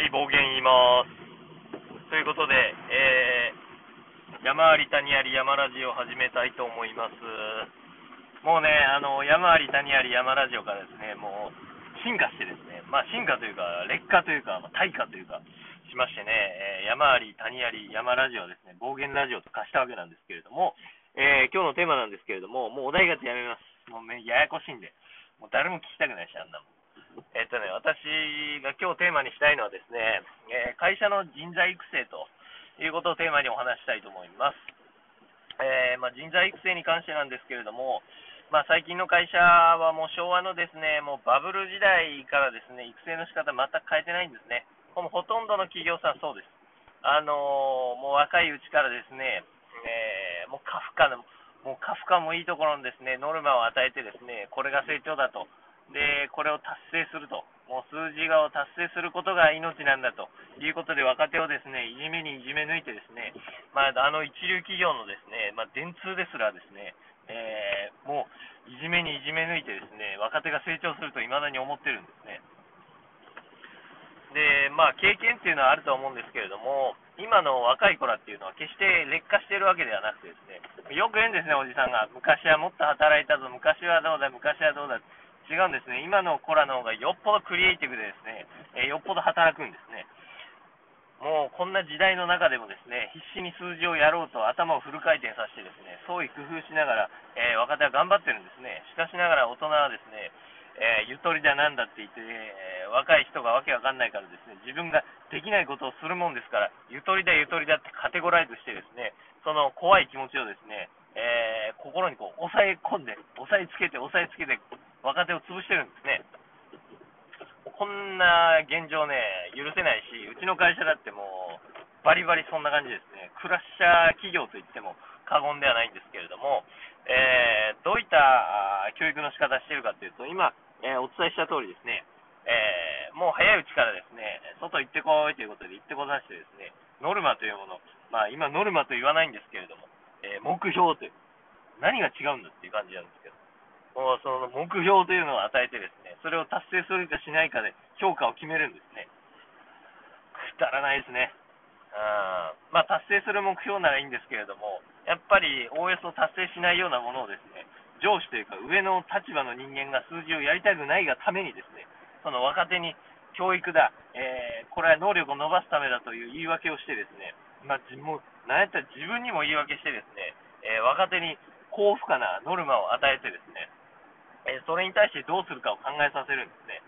はい、暴言言います。ということで、えー、山あり谷あり山ラジオを始めたいと思います。もうね、あの、山あり谷あり山ラジオからですね、もう進化してですね、まあ進化というか、劣化というか、まあ、退化というか、しましてね、えー山あり谷あり山ラジオですね、暴言ラジオと化したわけなんですけれども、えー今日のテーマなんですけれども、もうお題ガチャやめます。もうね、ややこしいんで、もう誰も聞きたくないし、あんなもん。えっとね、私が今日テーマにしたいのはですね、えー会社の人材育成ということをテーマにお話したいと思います。えーまあ、人材育成に関してなんですけれども、まあ、最近の会社はもう昭和のですね、もうバブル時代からですね、育成の仕方全く変えてないんですね。もうほとんどの企業さんそうです。あのーもう若いうちからですね、えもうカフカの、もうカフカもいいところのですね、ノルマを与えてですね、これが成長だと。で、これを達成すると。もう数字がを達成することが命なんだということで若手をですね、いじめにいじめ抜いてですね、まあ、あの一流企業のですね、まあ、電通ですらですね、えーもういじめにいじめ抜いてですね、若手が成長すると未だに思ってるんですね。で、まあ、経験っていうのはあると思うんですけれども、今の若い子らっていうのは決して劣化しているわけではなくてですね、よく言うんですね、おじさんが。昔はもっと働いたぞ、昔はどうだ、昔はどうだ。違うんですね。今の子らの方がよっぽどクリエイティブでですね、えよっぽど働くんですね。もうこんな時代の中でもですね、必死に数字をやろうと頭をフル回転させてですね、創意工夫しながら、えー若手は頑張ってるんですね。しかしながら大人はですね、えーゆとりだなんだって言って、えー若い人がわけわかんないからですね、自分ができないことをするもんですから、ゆとりだゆとりだってカテゴライズしてですね、その怖い気持ちをですね、えー心にこう抑え込んで、押さえつけて、押さえつけて、若手を潰してるんですね。こんな現状ね、許せないし、うちの会社だってもう、バリバリそんな感じですね。クラッシャー企業といっても過言ではないんですけれども、えーどういった教育の仕方しているかというと、今、えーお伝えした通りですね、えーもう早いうちからですね、外行ってこいということで行ってこさせてですね、ノルマというもの、まあ今ノルマと言わないんですけれども、えー目標という、何が違うんだっていう感じなんですけど、その目標というのを与えてですね、それを達成するかしないかで評価を決めるんですね。くだらないですね。うんまあ達成する目標ならいいんですけれども、やっぱりおおよそ達成しないようなものをですね、上司というか上の立場の人間が数字をやりたくないがためにですね、その若手に教育だ、えーこれは能力を伸ばすためだという言い訳をしてですね、まあ、もうなんやったら自分にも言い訳してですね、えー若手に高負荷なノルマを与えてですね、えーそれに対してどうするかを考えさせるんですね。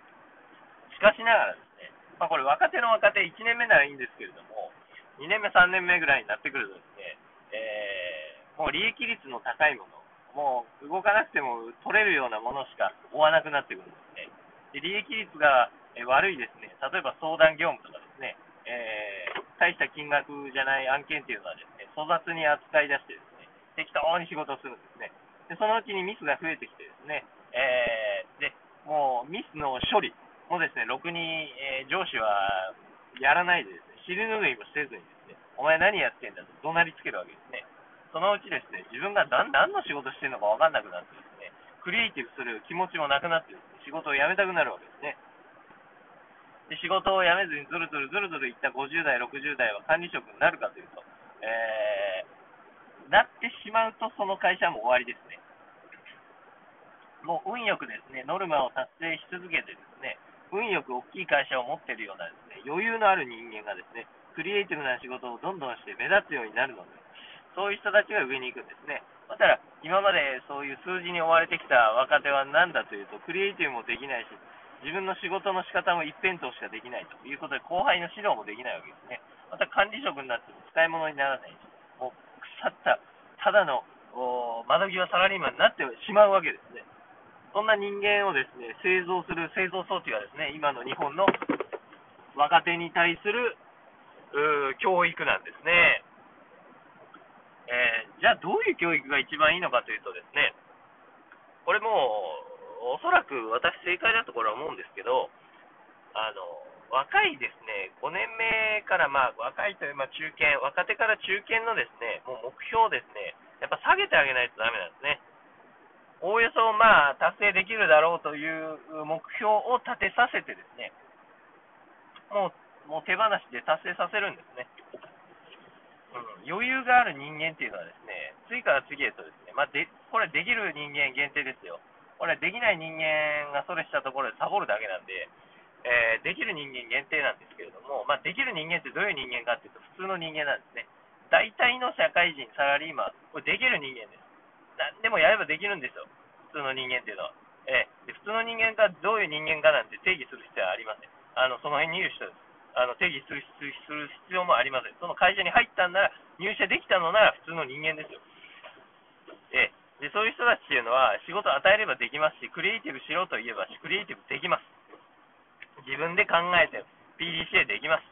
しかしながらですね、まあ、これ若手の若手1年目ならいいんですけれども、2年目、3年目ぐらいになってくるとですね、えーもう利益率の高いもの、もう動かなくても取れるようなものしか追わなくなってくるんですね。で利益率がえ悪いですね、例えば相談業務とかですね、えー大した金額じゃない案件っていうのはですね、粗雑に扱い出してですね、適当に仕事をするんですね。で、そのうちにミスが増えてきてですね、えーで、もうミスの処理もですね、ろくに、えー上司はやらないでですね、尻拭いもせずにですね、お前何やってんだと怒鳴りつけるわけですね。そのうちですね、自分が何何の仕事してるのか分かんなくなってですね、クリエイティブする気持ちもなくなってですね、仕事を辞めたくなるわけですね。で仕事を辞めずにずるずるずるずるいった50代、60代は管理職になるかというと、えーなってしまうとその会社も終わりですね。もう運よくですね、ノルマを達成し続けてですね、運よく大きい会社を持っているようなですね、余裕のある人間がですね、クリエイティブな仕事をどんどんして目立つようになるので、そういう人たちが上に行くんですね。だから、今までそういう数字に追われてきた若手は何だというと、クリエイティブもできないし、自分の仕事の仕方も一辺倒しかできないということで、後輩の指導もできないわけですね。また管理職になっても使い物にならないし、もう腐った、ただの窓際サラリーマンになってしまうわけですね。そんな人間をですね、製造する製造装置がですね、今の日本の若手に対する教育なんですね。えーじゃあどういう教育が一番いいのかというとですね、これもうおそらく私正解だとこれは思うんですけど、あの若いですね、5年目からまあ若いというま中堅、若手から中堅のですね、もう目標をですね、やっぱ下げてあげないとダメなんですね。おおよそまあ達成できるだろうという目標を立てさせてですね、もうもう手放しで達成させるんですね。うん、余裕がある人間っていうのはですね、次から次へとですね、まあ、でこれできる人間限定ですよ。これできない人間がそれしたところでサボるだけなんで、えー、できる人間限定なんですけれども、まあ、できる人間ってどういう人間かっていうと、普通の人間なんですね。大体の社会人、サラリーマン、これできる人間です。何でもやればできるんですよ。普通の人間っていうのは。えー、で普通の人間がどういう人間かなんて定義する必要はありません。あのその辺にいる人です。あの定義するする必要もありません。その会社に入ったんなら、入社できたのなら普通の人間ですよ。えー、でそういう人たちっていうのは仕事を与えればできますし、クリエイティブしろと言えばクリエイティブできます。自分で考えて PDCA できます。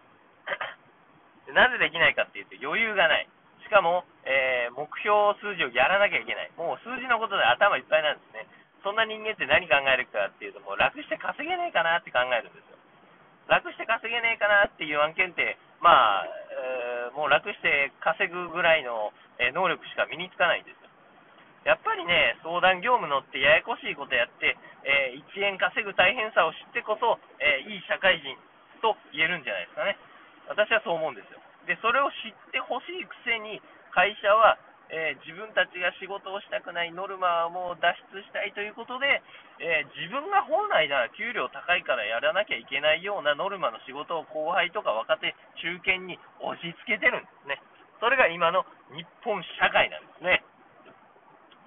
なぜできないかっていうと余裕がない。しかも、えー、目標数字をやらなきゃいけない。もう数字のことで頭いっぱいなんですね。そんな人間って何考えるかっていうと、もう楽して稼げねえかなって考えるんですよ。楽して稼げねえかなっていう案件って、まあ、えー、もう楽して稼ぐぐらいの、え能力しか身につかないんですよ。やっぱりね、相談業務乗ってややこしいことやって、えー、1円稼ぐ大変さを知ってこそ、えー、いい社会人と言えるんじゃないですかね。私はそう思うんですよ。で、それを知ってほしいくせに、会社は、えー、自分たちが仕事をしたくないノルマをもう脱出したいということで、えー、自分が本来なら給料高いからやらなきゃいけないようなノルマの仕事を後輩とか若手、中堅に押し付けてるんですね。それが今の日本社会なんですね。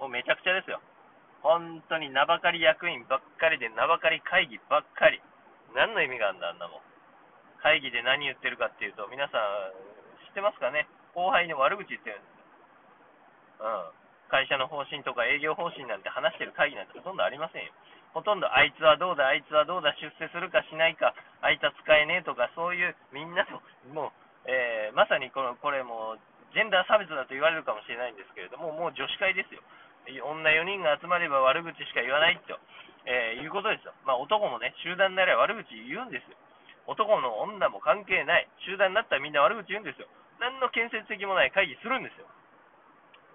もうめちゃくちゃですよ。本当に名ばかり役員ばっかりで名ばかり会議ばっかり。何の意味があるんだ、あんなもん。会議で何言ってるかっていうと、皆さん知ってますかね？後輩の悪口言ってるんですうん、会社の方針とか営業方針なんて話してる会議なんてほとんどありませんよ。ほとんどあいつはどうだ、あいつはどうだ、出世するかしないか、あいつは使えねえとか、そういうみんなと、もう、えー、まさにこのこれもジェンダー差別だと言われるかもしれないんですけれども、もう女子会ですよ。女4人が集まれば悪口しか言わないと、えー、いうことですよ。まあ、男もね、集団になれば悪口言うんですよ。男の女も関係ない。集団になったらみんな悪口言うんですよ。何の建設的もない会議するんですよ。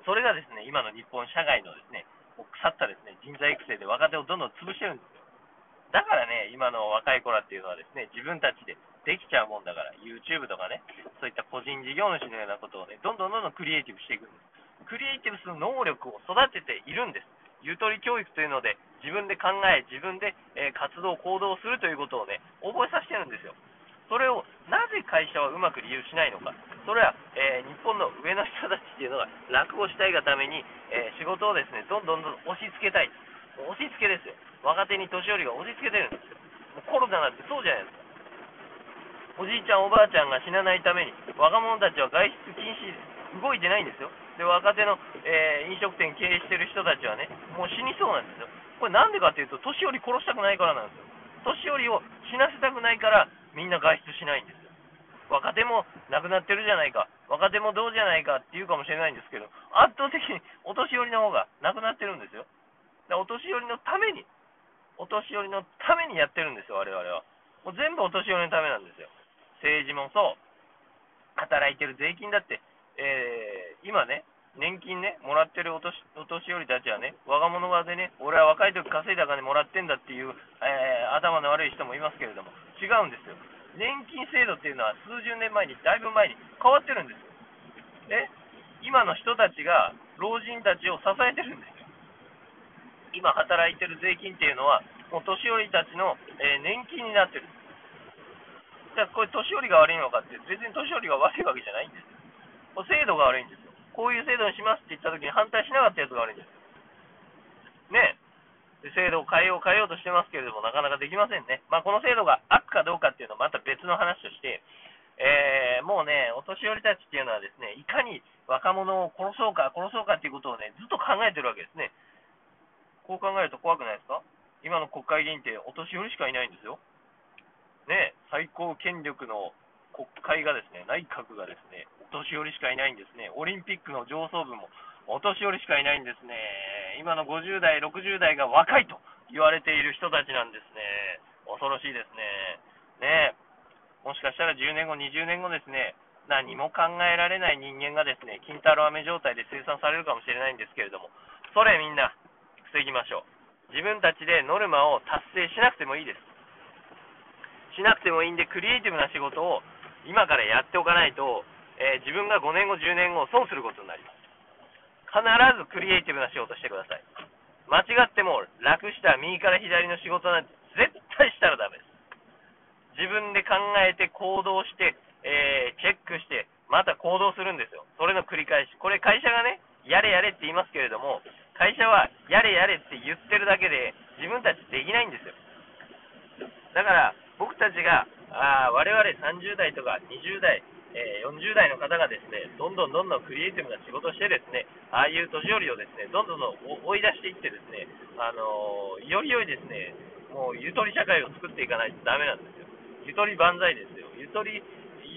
それがですね、今の日本社会のですね、腐ったですね、人材育成で若手をどんどん潰してるんですよ。だからね、今の若い子らっていうのはですね、自分たちでできちゃうもんだから、YouTube とかね、そういった個人事業主のようなことをね、どんどんどんどんクリエイティブしていくんです。クリエイティブする能力を育てているんです。ゆとり教育というので、自分で考え、自分で、え活動、行動するということをね、覚えさせてるんですよ。それをなぜ会社はうまく利用しないのか。それは、えー、日本の上の人たちっていうのが楽をしたいがために、えー、仕事をですね、どんどんどん押し付けたい。押し付けですよ。若手に年寄りが押し付けてるんですよ。コロナなんてそうじゃないですか。おじいちゃん、おばあちゃんが死なないために、若者たちは外出禁止、動いてないんですよ。で、若手の、えー、飲食店経営してる人たちはね、もう死にそうなんですよ。これなんでかっていうと、年寄り殺したくないからなんですよ。年寄りを死なせたくないから、みんな外出しないんです。若手も亡くなってるじゃないか、若手もどうじゃないかって言うかもしれないんですけど、圧倒的にお年寄りの方が亡くなってるんですよ。お年寄りのために、お年寄りのためにやってるんですよ、我々は。もう全部お年寄りのためなんですよ。政治もそう、働いてる税金だって、えー、今ね、年金ね、もらってるお年お年寄りたちはね、我が物側でね、俺は若い時稼いだ金もらってんだっていう、えー、頭の悪い人もいますけれども、違うんですよ。年金制度っていうのは数十年前に、だいぶ前に変わってるんですよ。え今の人たちが老人たちを支えてるんですよ。今働いてる税金っていうのは、もう年寄りたちの、えー、年金になってる。じゃあこれ年寄りが悪いのかって、別に年寄りが悪いわけじゃないんですよ。制度が悪いんですよ。こういう制度にしますって言った時に反対しなかったやつが悪いんですよ。ねえ制度を変えよう変えようとしてますけれども、なかなかできませんね。まあ、この制度が悪の話として、えー、もうね、お年寄りたちっていうのはですね、いかに若者を殺そうか、殺そうかっていうことをね、ずっと考えてるわけですね。こう考えると怖くないですか？今の国会議員ってお年寄りしかいないんですよ。ね、最高権力の国会がですね、内閣がですね、お年寄りしかいないんですね。オリンピックの上層部もお年寄りしかいないんですね。今の50代、60代が若いと言われている人たちなんですね。恐ろしいですね。ねもしかしたら10年後、20年後ですね、何も考えられない人間がですね、金太郎飴状態で生産されるかもしれないんですけれども、それみんな防ぎましょう。自分たちでノルマを達成しなくてもいいです。しなくてもいいんで、クリエイティブな仕事を今からやっておかないと、えー、自分が5年後、10年後、損することになります。必ずクリエイティブな仕事してください。間違っても楽した右から左の仕事なんて絶対したらダメです。自分で考えて行動して、えー、チェックして、また行動するんですよ。それの繰り返し。これ会社がね、やれやれって言いますけれども、会社はやれやれって言ってるだけで自分たちできないんですよ。だから僕たちがあ我々30代とか20代、えー、40代の方がですねどんどんどんどんクリエイティブな仕事をしてですねああいう年寄りをですねどんどんどん追い出していってですね、あのー、より良いですねもうゆとり社会を作っていかないとダメなんです。ゆとり万歳ですよ。ゆとり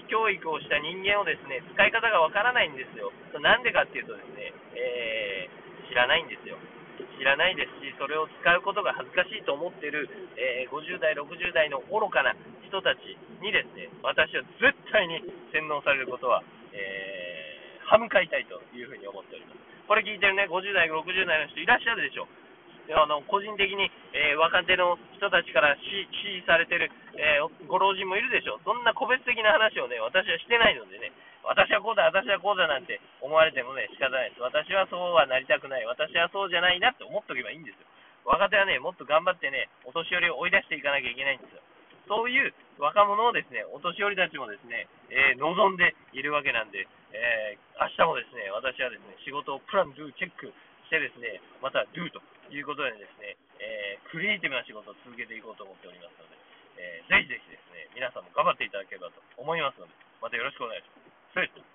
教育をした人間をですね使い方がわからないんですよ。なんでかっていうとですね、えー、知らないんですよ。知らないですし、それを使うことが恥ずかしいと思っている、えー、50代、60代の愚かな人たちにですね、私は絶対に洗脳されることは、えー、歯向かいたいというふうに思っております。これ聞いてるね、50代、60代の人いらっしゃるでしょう。あの個人的に、えー、若手の人たちから支持されてる、えー、ご老人もいるでしょう。そんな個別的な話をね、私はしてないのでね、私はこうだ、私はこうだなんて思われてもね、仕方ないです。私はそうはなりたくない。私はそうじゃないなって思っておけばいいんですよ。若手はね、もっと頑張ってね、お年寄りを追い出していかなきゃいけないんですよ。そういう若者をですね、お年寄りたちもですね、えー、望んでいるわけなんで、えー、明日もですね、私はですね、仕事をプラン、ドゥ、チェックしてですね、また、ドゥということでですね、えー、クリエイティブな仕事を続けていこうと思っておりますので、えー、ぜひぜひですね、皆さんも頑張っていただければと思いますので、またよろしくお願いします。